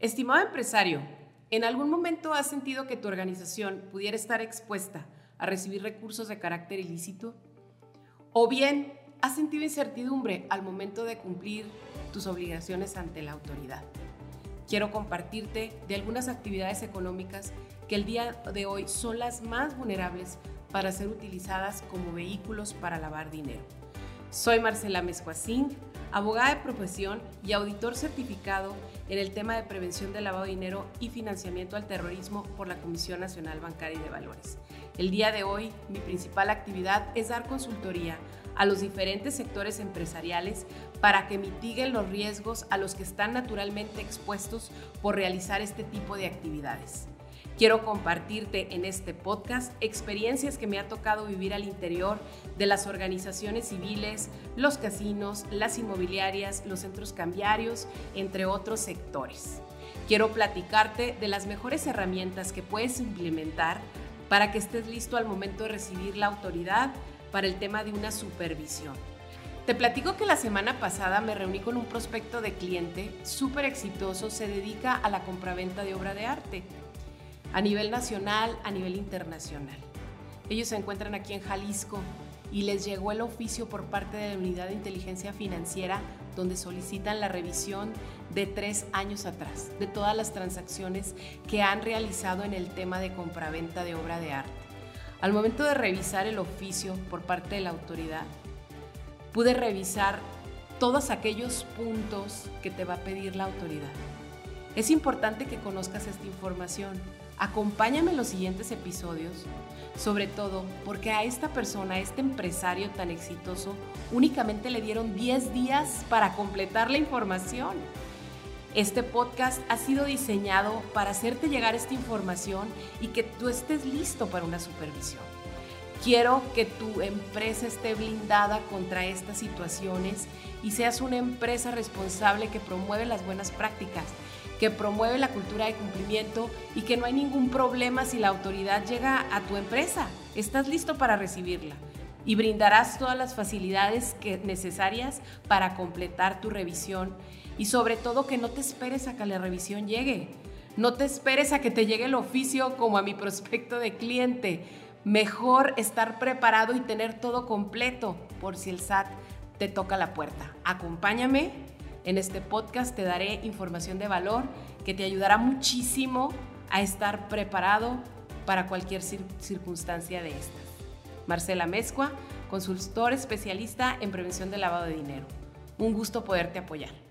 Estimado empresario, ¿en algún momento has sentido que tu organización pudiera estar expuesta a recibir recursos de carácter ilícito? ¿O bien has sentido incertidumbre al momento de cumplir tus obligaciones ante la autoridad? Quiero compartirte de algunas actividades económicas que el día de hoy son las más vulnerables para ser utilizadas como vehículos para lavar dinero. Soy Marcela Mezcuacín, abogada de profesión y auditor certificado en el tema de prevención del lavado de dinero y financiamiento al terrorismo por la Comisión Nacional Bancaria y de Valores. El día de hoy, mi principal actividad es dar consultoría a los diferentes sectores empresariales para que mitiguen los riesgos a los que están naturalmente expuestos por realizar este tipo de actividades. Quiero compartirte en este podcast experiencias que me ha tocado vivir al interior de las organizaciones civiles, los casinos, las inmobiliarias, los centros cambiarios, entre otros sectores. Quiero platicarte de las mejores herramientas que puedes implementar para que estés listo al momento de recibir la autoridad para el tema de una supervisión. Te platico que la semana pasada me reuní con un prospecto de cliente súper exitoso, se dedica a la compraventa de obra de arte a nivel nacional, a nivel internacional. Ellos se encuentran aquí en Jalisco y les llegó el oficio por parte de la Unidad de Inteligencia Financiera donde solicitan la revisión de tres años atrás de todas las transacciones que han realizado en el tema de compraventa de obra de arte. Al momento de revisar el oficio por parte de la autoridad, pude revisar todos aquellos puntos que te va a pedir la autoridad. Es importante que conozcas esta información Acompáñame en los siguientes episodios, sobre todo porque a esta persona, a este empresario tan exitoso, únicamente le dieron 10 días para completar la información. Este podcast ha sido diseñado para hacerte llegar esta información y que tú estés listo para una supervisión. Quiero que tu empresa esté blindada contra estas situaciones y seas una empresa responsable que promueve las buenas prácticas que promueve la cultura de cumplimiento y que no hay ningún problema si la autoridad llega a tu empresa. Estás listo para recibirla y brindarás todas las facilidades que, necesarias para completar tu revisión y sobre todo que no te esperes a que la revisión llegue. No te esperes a que te llegue el oficio como a mi prospecto de cliente. Mejor estar preparado y tener todo completo por si el SAT te toca la puerta. Acompáñame en este podcast te daré información de valor que te ayudará muchísimo a estar preparado para cualquier circunstancia de estas. Marcela Mezcua, consultor especialista en prevención de lavado de dinero. Un gusto poderte apoyar.